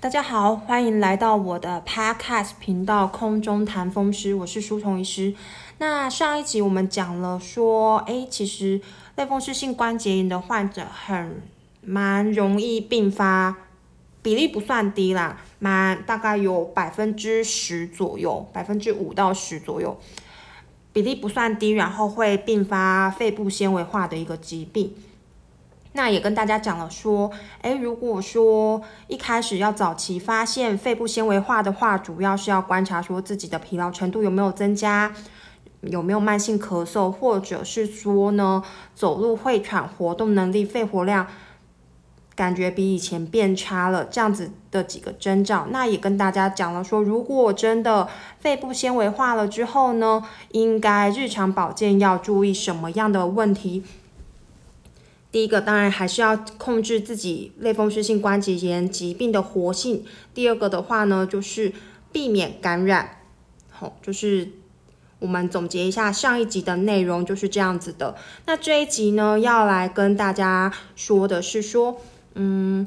大家好，欢迎来到我的 Podcast 频道《空中谈风湿》，我是舒虫医师。那上一集我们讲了说，诶，其实类风湿性关节炎的患者很蛮容易并发，比例不算低啦，蛮大概有百分之十左右，百分之五到十左右，比例不算低，然后会并发肺部纤维化的一个疾病。那也跟大家讲了说，诶，如果说一开始要早期发现肺部纤维化的话，主要是要观察说自己的疲劳程度有没有增加，有没有慢性咳嗽，或者是说呢，走路会喘，活动能力、肺活量感觉比以前变差了，这样子的几个征兆。那也跟大家讲了说，如果真的肺部纤维化了之后呢，应该日常保健要注意什么样的问题？第一个当然还是要控制自己类风湿性关节炎疾病的活性。第二个的话呢，就是避免感染。好，就是我们总结一下上一集的内容就是这样子的。那这一集呢，要来跟大家说的是说，嗯，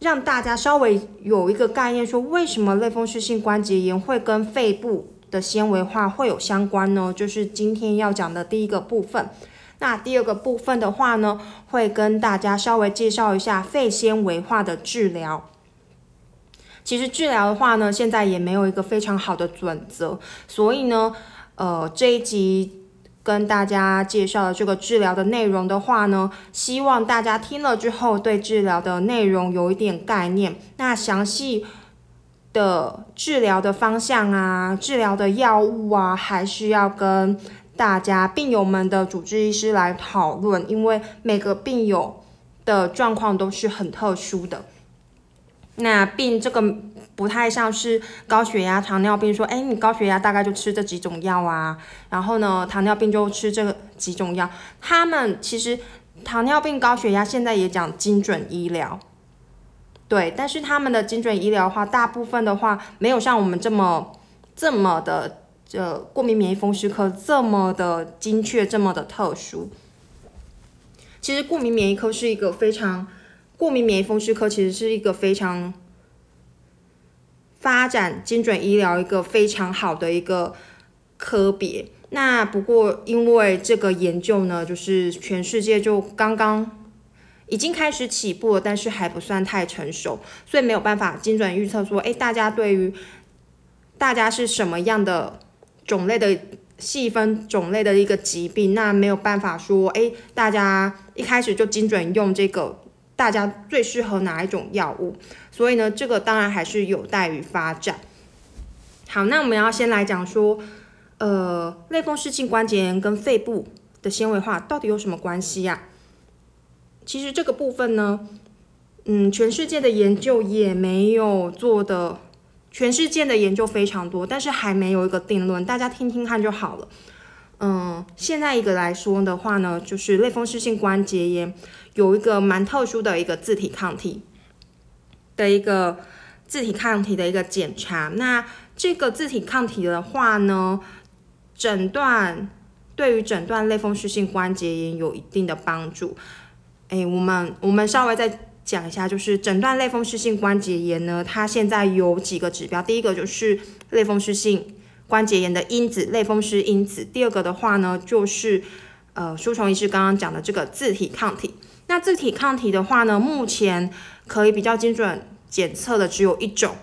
让大家稍微有一个概念，说为什么类风湿性关节炎会跟肺部的纤维化会有相关呢？就是今天要讲的第一个部分。那第二个部分的话呢，会跟大家稍微介绍一下肺纤维化的治疗。其实治疗的话呢，现在也没有一个非常好的准则，所以呢，呃，这一集跟大家介绍的这个治疗的内容的话呢，希望大家听了之后对治疗的内容有一点概念。那详细的治疗的方向啊，治疗的药物啊，还是要跟。大家病友们的主治医师来讨论，因为每个病友的状况都是很特殊的。那病这个不太像是高血压、糖尿病，说，哎，你高血压大概就吃这几种药啊，然后呢，糖尿病就吃这几种药。他们其实糖尿病、高血压现在也讲精准医疗，对，但是他们的精准医疗的话，大部分的话没有像我们这么这么的。的过敏免疫风湿科这么的精确，这么的特殊。其实过敏免疫科是一个非常，过敏免疫风湿科其实是一个非常发展精准医疗一个非常好的一个科别。那不过因为这个研究呢，就是全世界就刚刚已经开始起步，但是还不算太成熟，所以没有办法精准预测说，哎，大家对于大家是什么样的。种类的细分种类的一个疾病，那没有办法说，哎，大家一开始就精准用这个，大家最适合哪一种药物？所以呢，这个当然还是有待于发展。好，那我们要先来讲说，呃，类风湿性关节炎跟肺部的纤维化到底有什么关系呀？其实这个部分呢，嗯，全世界的研究也没有做的。全世界的研究非常多，但是还没有一个定论，大家听听看就好了。嗯，现在一个来说的话呢，就是类风湿性关节炎有一个蛮特殊的一个自体抗体的一个自体抗体的一个检查。那这个自体抗体的话呢，诊断对于诊断类风湿性关节炎有一定的帮助。哎，我们我们稍微再。讲一下，就是诊断类风湿性关节炎呢，它现在有几个指标。第一个就是类风湿性关节炎的因子，类风湿因子。第二个的话呢，就是呃，舒虫医师刚刚讲的这个自体抗体。那自体抗体的话呢，目前可以比较精准检测的只有一种。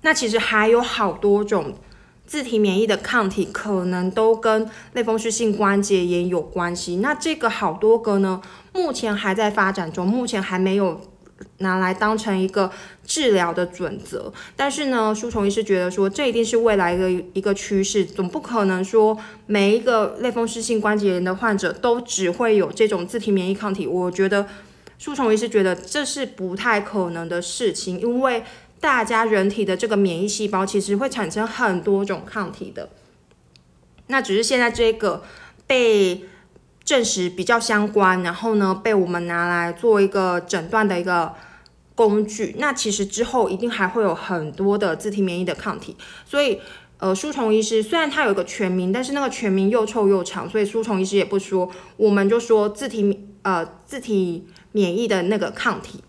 那其实还有好多种。自体免疫的抗体可能都跟类风湿性关节炎有关系。那这个好多个呢，目前还在发展中，目前还没有拿来当成一个治疗的准则。但是呢，舒虫医师觉得说，这一定是未来的一个趋势，总不可能说每一个类风湿性关节炎的患者都只会有这种自体免疫抗体。我觉得舒虫医师觉得这是不太可能的事情，因为。大家人体的这个免疫细胞其实会产生很多种抗体的，那只是现在这个被证实比较相关，然后呢被我们拿来做一个诊断的一个工具。那其实之后一定还会有很多的自体免疫的抗体，所以呃，舒虫医师虽然他有一个全名，但是那个全名又臭又长，所以舒虫医师也不说，我们就说自体呃自体免疫的那个抗体。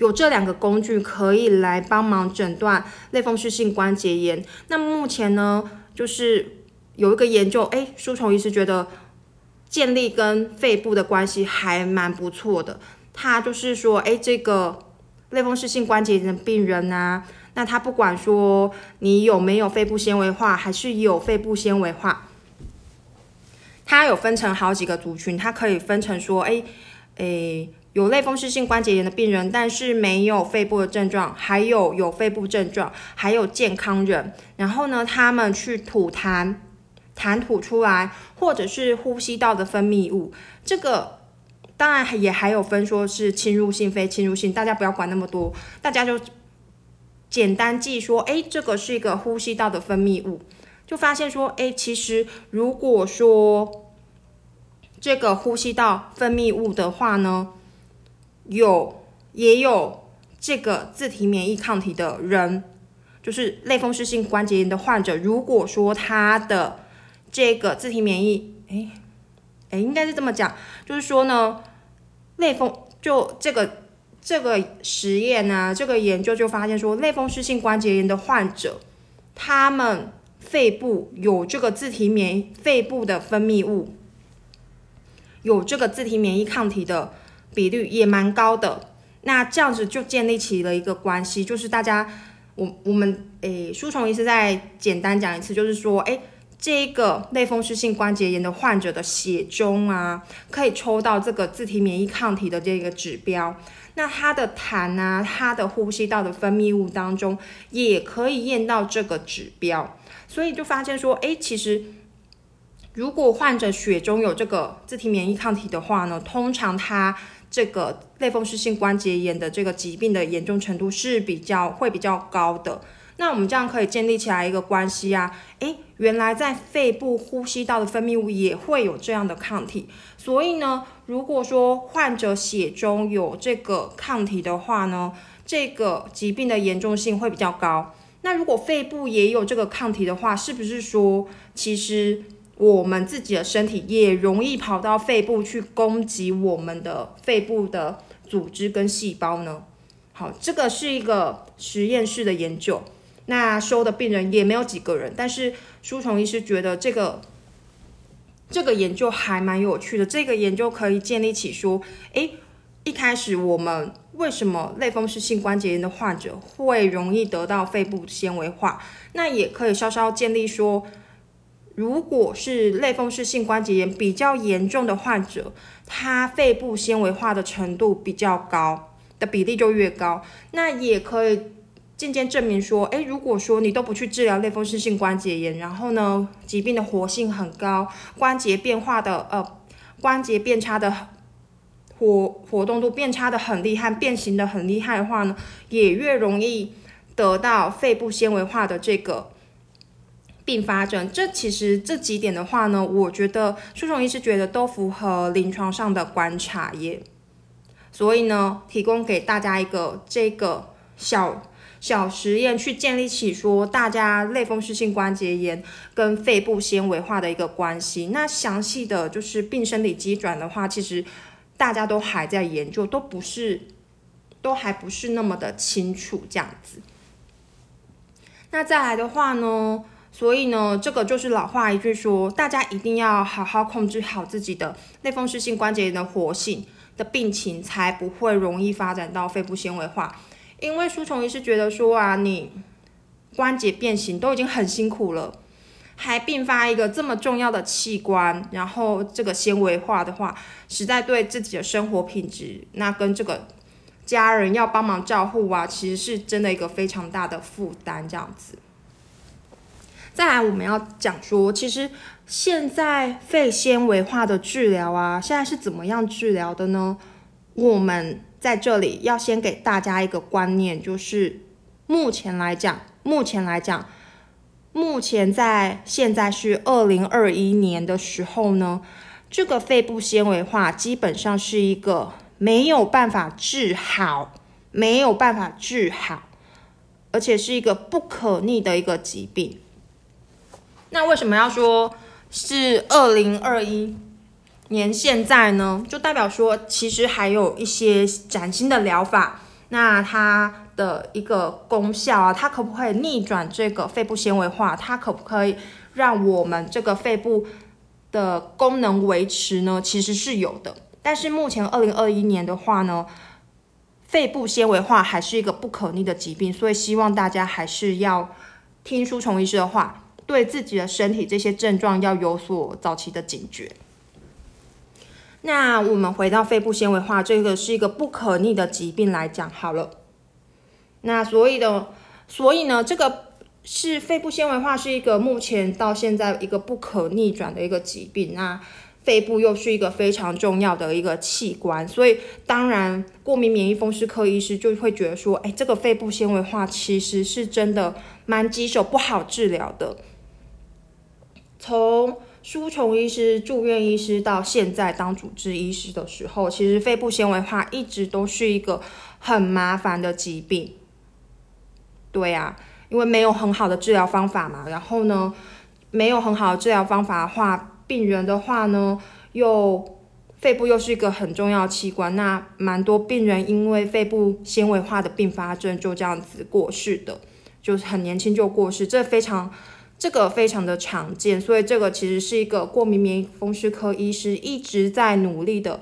有这两个工具可以来帮忙诊断类风湿性关节炎。那目前呢，就是有一个研究，哎，书虫医师觉得建立跟肺部的关系还蛮不错的。他就是说，哎，这个类风湿性关节炎的病人啊，那他不管说你有没有肺部纤维化，还是有肺部纤维化，它有分成好几个族群，它可以分成说，哎，哎，有类风湿性关节炎的病人，但是没有肺部的症状，还有有肺部症状，还有健康人，然后呢，他们去吐痰，痰吐出来，或者是呼吸道的分泌物，这个。当然也还有分，说是侵入性、非侵入性，大家不要管那么多，大家就简单记说，哎，这个是一个呼吸道的分泌物，就发现说，哎，其实如果说这个呼吸道分泌物的话呢，有也有这个自体免疫抗体的人，就是类风湿性关节炎的患者，如果说他的这个自体免疫，哎哎，应该是这么讲，就是说呢。类风就这个这个实验呢，这个研究就发现说，类风湿性关节炎的患者，他们肺部有这个自体免疫，肺部的分泌物有这个自体免疫抗体的比率也蛮高的。那这样子就建立起了一个关系，就是大家我我们诶，书虫医师再简单讲一次，就是说，诶。这个类风湿性关节炎的患者的血中啊，可以抽到这个自体免疫抗体的这个指标。那他的痰啊，他的呼吸道的分泌物当中也可以验到这个指标。所以就发现说，哎，其实如果患者血中有这个自体免疫抗体的话呢，通常他这个类风湿性关节炎的这个疾病的严重程度是比较会比较高的。那我们这样可以建立起来一个关系啊，诶，原来在肺部呼吸道的分泌物也会有这样的抗体，所以呢，如果说患者血中有这个抗体的话呢，这个疾病的严重性会比较高。那如果肺部也有这个抗体的话，是不是说其实我们自己的身体也容易跑到肺部去攻击我们的肺部的组织跟细胞呢？好，这个是一个实验室的研究。那收的病人也没有几个人，但是书虫医师觉得这个这个研究还蛮有趣的。这个研究可以建立起说，诶，一开始我们为什么类风湿性关节炎的患者会容易得到肺部纤维化？那也可以稍稍建立说，如果是类风湿性关节炎比较严重的患者，他肺部纤维化的程度比较高的比例就越高。那也可以。渐渐证明说，诶，如果说你都不去治疗类风湿性关节炎，然后呢，疾病的活性很高，关节变化的呃，关节变差的活活动度变差的很厉害，变形的很厉害的话呢，也越容易得到肺部纤维化的这个并发症。这其实这几点的话呢，我觉得舒虫医师觉得都符合临床上的观察耶，所以呢，提供给大家一个这个小。小实验去建立起说大家类风湿性关节炎跟肺部纤维化的一个关系。那详细的就是病生理机转的话，其实大家都还在研究，都不是，都还不是那么的清楚这样子。那再来的话呢，所以呢，这个就是老话一句说，大家一定要好好控制好自己的类风湿性关节炎的活性的病情，才不会容易发展到肺部纤维化。因为书虫医师觉得说啊，你关节变形都已经很辛苦了，还并发一个这么重要的器官，然后这个纤维化的话，实在对自己的生活品质，那跟这个家人要帮忙照护啊，其实是真的一个非常大的负担。这样子，再来我们要讲说，其实现在肺纤维化的治疗啊，现在是怎么样治疗的呢？我们。在这里要先给大家一个观念，就是目前来讲，目前来讲，目前在现在是二零二一年的时候呢，这个肺部纤维化基本上是一个没有办法治好，没有办法治好，而且是一个不可逆的一个疾病。那为什么要说是二零二一？年现在呢，就代表说，其实还有一些崭新的疗法，那它的一个功效啊，它可不可以逆转这个肺部纤维化？它可不可以让我们这个肺部的功能维持呢？其实是有的。但是目前二零二一年的话呢，肺部纤维化还是一个不可逆的疾病，所以希望大家还是要听书虫医师的话，对自己的身体这些症状要有所早期的警觉。那我们回到肺部纤维化这个是一个不可逆的疾病来讲好了。那所以的，所以呢，这个是肺部纤维化是一个目前到现在一个不可逆转的一个疾病。那肺部又是一个非常重要的一个器官，所以当然过敏免疫风湿科医师就会觉得说，哎，这个肺部纤维化其实是真的蛮棘手、不好治疗的。从书虫医师、住院医师到现在当主治医师的时候，其实肺部纤维化一直都是一个很麻烦的疾病。对呀，因为没有很好的治疗方法嘛。然后呢，没有很好的治疗方法的话，病人的话呢，又肺部又是一个很重要器官，那蛮多病人因为肺部纤维化的并发症就这样子过世的，就是很年轻就过世，这非常。这个非常的常见，所以这个其实是一个过敏免疫风湿科医师一直在努力的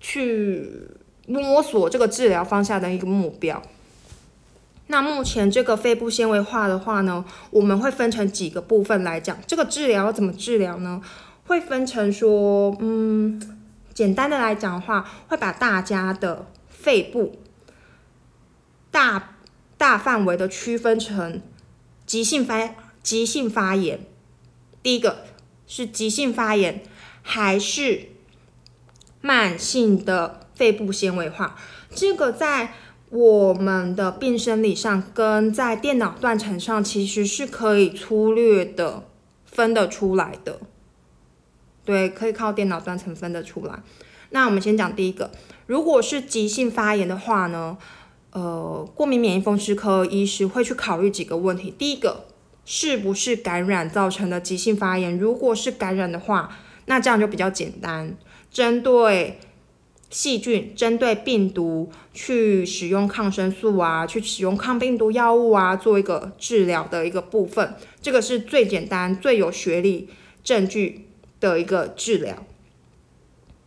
去摸索这个治疗方向的一个目标。那目前这个肺部纤维化的话呢，我们会分成几个部分来讲，这个治疗怎么治疗呢？会分成说，嗯，简单的来讲的话，会把大家的肺部大大范围的区分成急性发。急性发炎，第一个是急性发炎还是慢性的肺部纤维化？这个在我们的病生理上跟在电脑断层上其实是可以粗略的分得出来的。对，可以靠电脑断层分得出来。那我们先讲第一个，如果是急性发炎的话呢，呃，过敏免疫风湿科医师会去考虑几个问题。第一个。是不是感染造成的急性发炎？如果是感染的话，那这样就比较简单，针对细菌、针对病毒去使用抗生素啊，去使用抗病毒药物啊，做一个治疗的一个部分，这个是最简单、最有学历证据的一个治疗。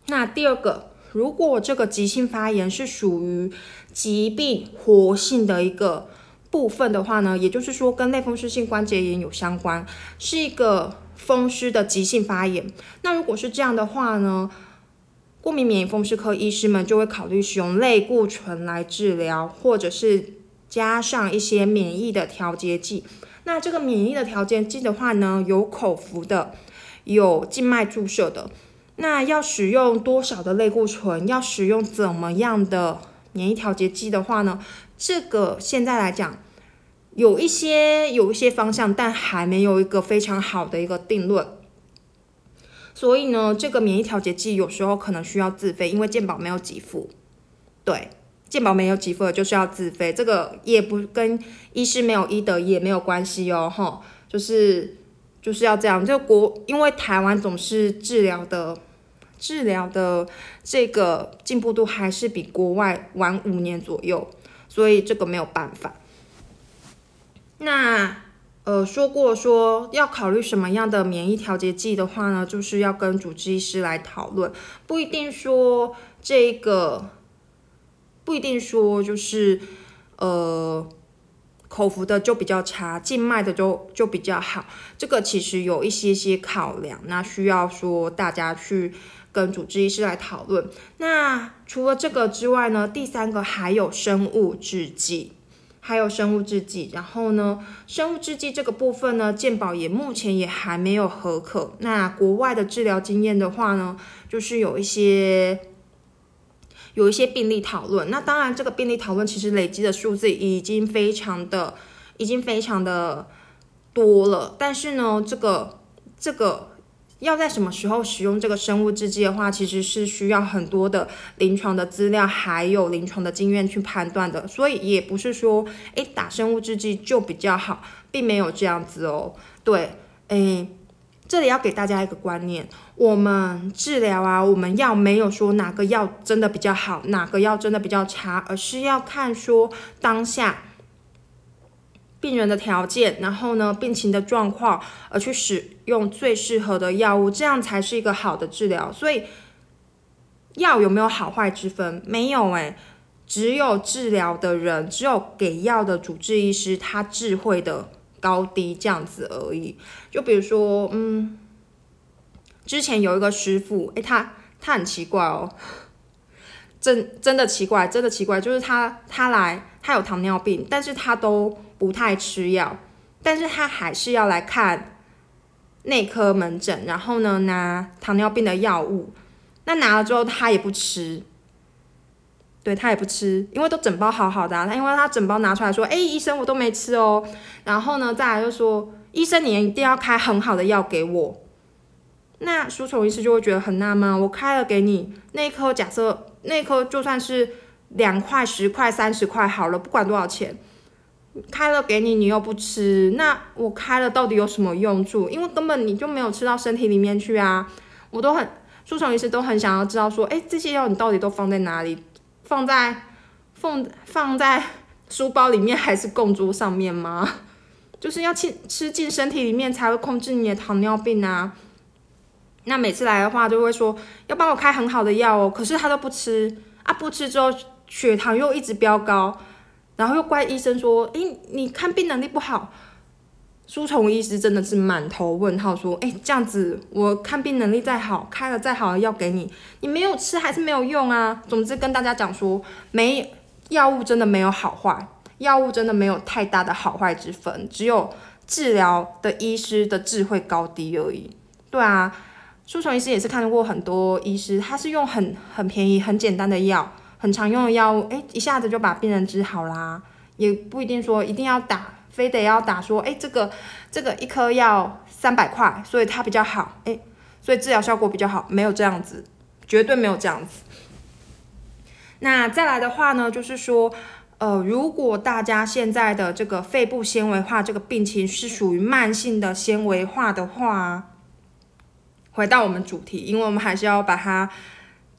那第二个，如果这个急性发炎是属于疾病活性的一个。部分的话呢，也就是说跟类风湿性关节炎有相关，是一个风湿的急性发炎。那如果是这样的话呢，过敏免疫风湿科医师们就会考虑使用类固醇来治疗，或者是加上一些免疫的调节剂。那这个免疫的调节剂的话呢，有口服的，有静脉注射的。那要使用多少的类固醇？要使用怎么样的免疫调节剂的话呢？这个现在来讲，有一些有一些方向，但还没有一个非常好的一个定论。所以呢，这个免疫调节剂有时候可能需要自费，因为健保没有给付。对，健保没有给付就是要自费，这个也不跟医师没有医德也没有关系哦，哈，就是就是要这样。就国，因为台湾总是治疗的治疗的这个进步度还是比国外晚五年左右。所以这个没有办法。那呃说过说要考虑什么样的免疫调节剂的话呢，就是要跟主治医师来讨论，不一定说这个，不一定说就是呃口服的就比较差，静脉的就就比较好。这个其实有一些些考量，那需要说大家去。跟主治医师来讨论。那除了这个之外呢，第三个还有生物制剂，还有生物制剂。然后呢，生物制剂这个部分呢，健保也目前也还没有合可。那国外的治疗经验的话呢，就是有一些有一些病例讨论。那当然，这个病例讨论其实累积的数字已经非常的，已经非常的多了。但是呢，这个这个。要在什么时候使用这个生物制剂的话，其实是需要很多的临床的资料，还有临床的经验去判断的。所以也不是说，诶打生物制剂就比较好，并没有这样子哦。对，诶，这里要给大家一个观念，我们治疗啊，我们药没有说哪个药真的比较好，哪个药真的比较差，而是要看说当下病人的条件，然后呢病情的状况，而去使用最适合的药物，这样才是一个好的治疗。所以药有没有好坏之分？没有诶，只有治疗的人，只有给药的主治医师，他智慧的。高低这样子而已，就比如说，嗯，之前有一个师傅，诶，他他很奇怪哦，真真的奇怪，真的奇怪，就是他他来，他有糖尿病，但是他都不太吃药，但是他还是要来看内科门诊，然后呢拿糖尿病的药物，那拿了之后他也不吃。对他也不吃，因为都整包好好的，他因为他整包拿出来说，哎，医生我都没吃哦。然后呢，再来就说，医生你一定要开很好的药给我。那舒虫医师就会觉得很纳闷，我开了给你那颗，假设那颗就算是两块、十块、三十块好了，不管多少钱，开了给你，你又不吃，那我开了到底有什么用处？因为根本你就没有吃到身体里面去啊。我都很输虫医师都很想要知道说，哎，这些药你到底都放在哪里？放在放放在书包里面还是供桌上面吗？就是要吃吃进身体里面才会控制你的糖尿病啊。那每次来的话就会说要帮我开很好的药哦，可是他都不吃啊，不吃之后血糖又一直飙高，然后又怪医生说，诶，你看病能力不好。书虫医师真的是满头问号，说：“哎，这样子我看病能力再好，开了再好的药给你，你没有吃还是没有用啊。”总之跟大家讲说，没药物真的没有好坏，药物真的没有太大的好坏之分，只有治疗的医师的智慧高低而已。对啊，书虫医师也是看过很多医师，他是用很很便宜、很简单的药，很常用的药物，哎，一下子就把病人治好啦，也不一定说一定要打。非得要打说，哎，这个这个一颗要三百块，所以它比较好，哎，所以治疗效果比较好，没有这样子，绝对没有这样子。那再来的话呢，就是说，呃，如果大家现在的这个肺部纤维化这个病情是属于慢性的纤维化的话，回到我们主题，因为我们还是要把它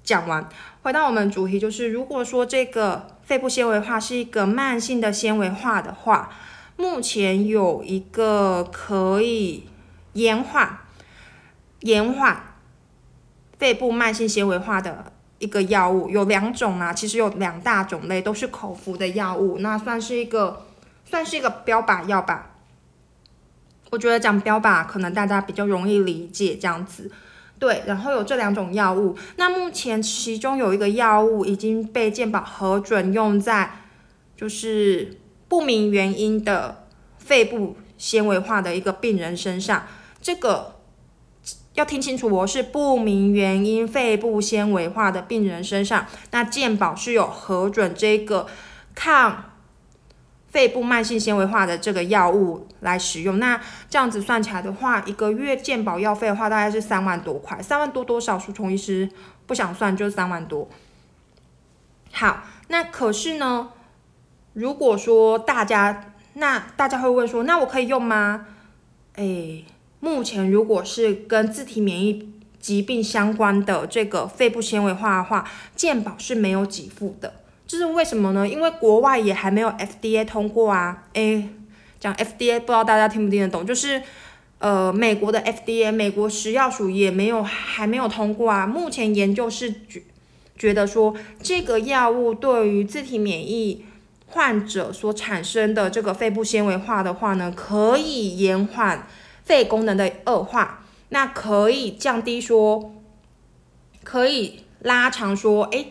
讲完。回到我们主题，就是如果说这个肺部纤维化是一个慢性的纤维化的话。目前有一个可以延缓、延缓肺部慢性纤维化的一个药物，有两种啊，其实有两大种类，都是口服的药物，那算是一个算是一个标靶药吧。我觉得讲标靶可能大家比较容易理解这样子，对。然后有这两种药物，那目前其中有一个药物已经被健保核准用在，就是。不明原因的肺部纤维化的一个病人身上，这个要听清楚，我是不明原因肺部纤维化的病人身上，那健保是有核准这个抗肺部慢性纤维化的这个药物来使用。那这样子算起来的话，一个月健保药费的话，大概是三万多块，三万多多少？书虫医师不想算，就是三万多。好，那可是呢？如果说大家，那大家会问说，那我可以用吗？诶，目前如果是跟自体免疫疾病相关的这个肺部纤维化的话，健保是没有给付的。这是为什么呢？因为国外也还没有 FDA 通过啊。诶，讲 FDA 不知道大家听不听得懂，就是呃，美国的 FDA 美国食药署也没有还没有通过啊。目前研究是觉觉得说这个药物对于自体免疫。患者所产生的这个肺部纤维化的话呢，可以延缓肺功能的恶化，那可以降低说，可以拉长说，哎，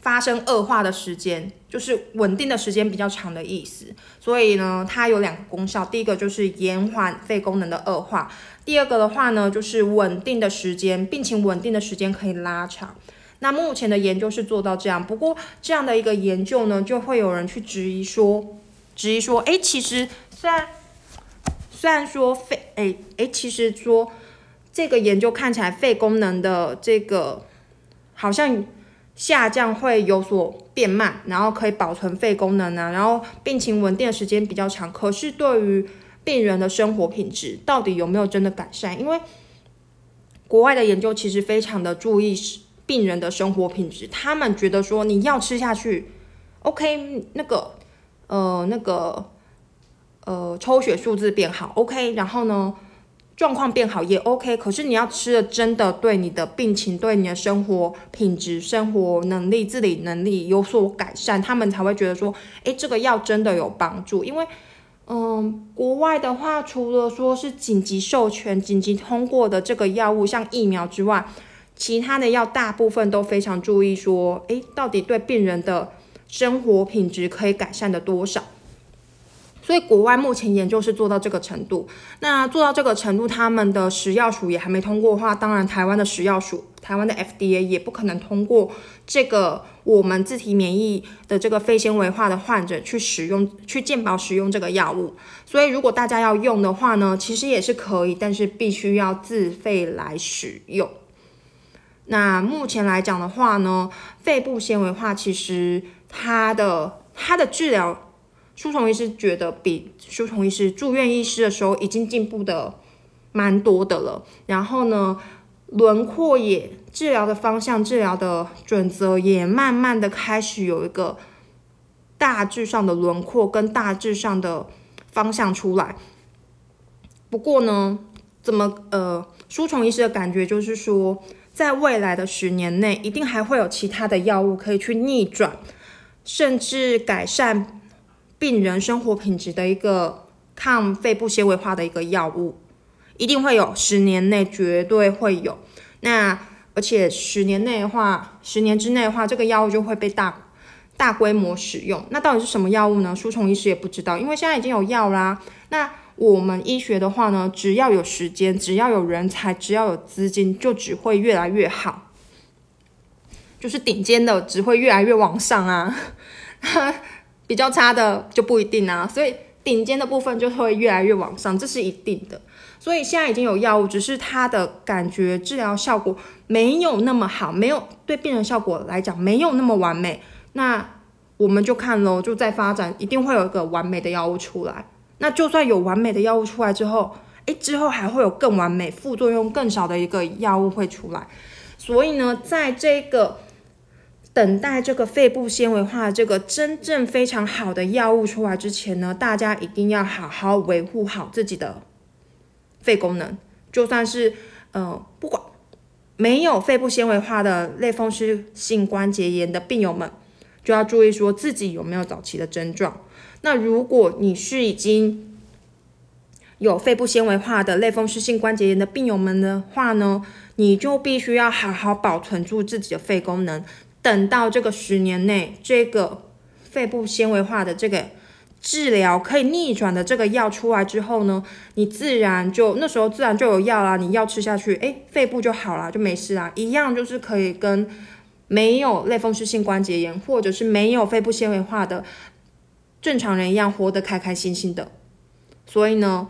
发生恶化的时间，就是稳定的时间比较长的意思。所以呢，它有两个功效，第一个就是延缓肺功能的恶化，第二个的话呢，就是稳定的时间，病情稳定的时间可以拉长。那目前的研究是做到这样，不过这样的一个研究呢，就会有人去质疑说，质疑说，哎，其实虽然虽然说肺，哎哎，其实说这个研究看起来肺功能的这个好像下降会有所变慢，然后可以保存肺功能呢，然后病情稳定的时间比较长，可是对于病人的生活品质到底有没有真的改善？因为国外的研究其实非常的注意病人的生活品质，他们觉得说你要吃下去，OK，那个呃那个呃抽血数字变好，OK，然后呢？状况变好也 OK，可是你要吃的真的对你的病情、对你的生活品质、生活能力、自理能力有所改善，他们才会觉得说，诶，这个药真的有帮助。因为，嗯，国外的话，除了说是紧急授权、紧急通过的这个药物，像疫苗之外，其他的药大部分都非常注意说，诶，到底对病人的生活品质可以改善的多少。所以国外目前研究是做到这个程度，那做到这个程度，他们的食药署也还没通过的话，当然台湾的食药署、台湾的 FDA 也不可能通过这个我们自体免疫的这个肺纤维化的患者去使用、去健保使用这个药物。所以如果大家要用的话呢，其实也是可以，但是必须要自费来使用。那目前来讲的话呢，肺部纤维化其实它的它的治疗。舒虫医师觉得比舒虫医师住院医师的时候已经进步的蛮多的了。然后呢，轮廓也治疗的方向、治疗的准则也慢慢的开始有一个大致上的轮廓跟大致上的方向出来。不过呢，怎么呃，舒虫医师的感觉就是说，在未来的十年内，一定还会有其他的药物可以去逆转，甚至改善。病人生活品质的一个抗肺部纤维化的一个药物，一定会有，十年内绝对会有。那而且十年内的话，十年之内的话，这个药物就会被大大规模使用。那到底是什么药物呢？书虫医师也不知道，因为现在已经有药啦。那我们医学的话呢，只要有时间，只要有人才，只要有资金，就只会越来越好。就是顶尖的只会越来越往上啊。比较差的就不一定啊，所以顶尖的部分就会越来越往上，这是一定的。所以现在已经有药物，只是它的感觉治疗效果没有那么好，没有对病人效果来讲没有那么完美。那我们就看喽，就在发展，一定会有一个完美的药物出来。那就算有完美的药物出来之后，诶，之后还会有更完美、副作用更少的一个药物会出来。所以呢，在这个。等待这个肺部纤维化这个真正非常好的药物出来之前呢，大家一定要好好维护好自己的肺功能。就算是呃，不管没有肺部纤维化的类风湿性关节炎的病友们，就要注意说自己有没有早期的症状。那如果你是已经有肺部纤维化的类风湿性关节炎的病友们的话呢，你就必须要好好保存住自己的肺功能。等到这个十年内，这个肺部纤维化的这个治疗可以逆转的这个药出来之后呢，你自然就那时候自然就有药啦，你药吃下去，哎，肺部就好了，就没事啦，一样就是可以跟没有类风湿性关节炎或者是没有肺部纤维化的正常人一样活得开开心心的。所以呢，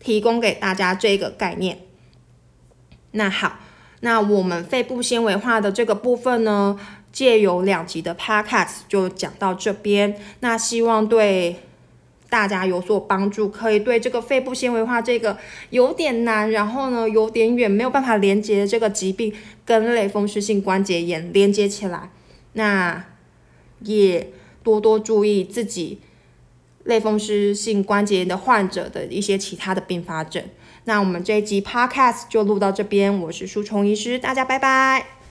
提供给大家这个概念。那好，那我们肺部纤维化的这个部分呢？借由两集的 podcast 就讲到这边，那希望对大家有所帮助，可以对这个肺部纤维化这个有点难，然后呢有点远，没有办法连接这个疾病跟类风湿性关节炎连接起来，那也多多注意自己类风湿性关节炎的患者的一些其他的并发症。那我们这一集 podcast 就录到这边，我是舒虫医师，大家拜拜。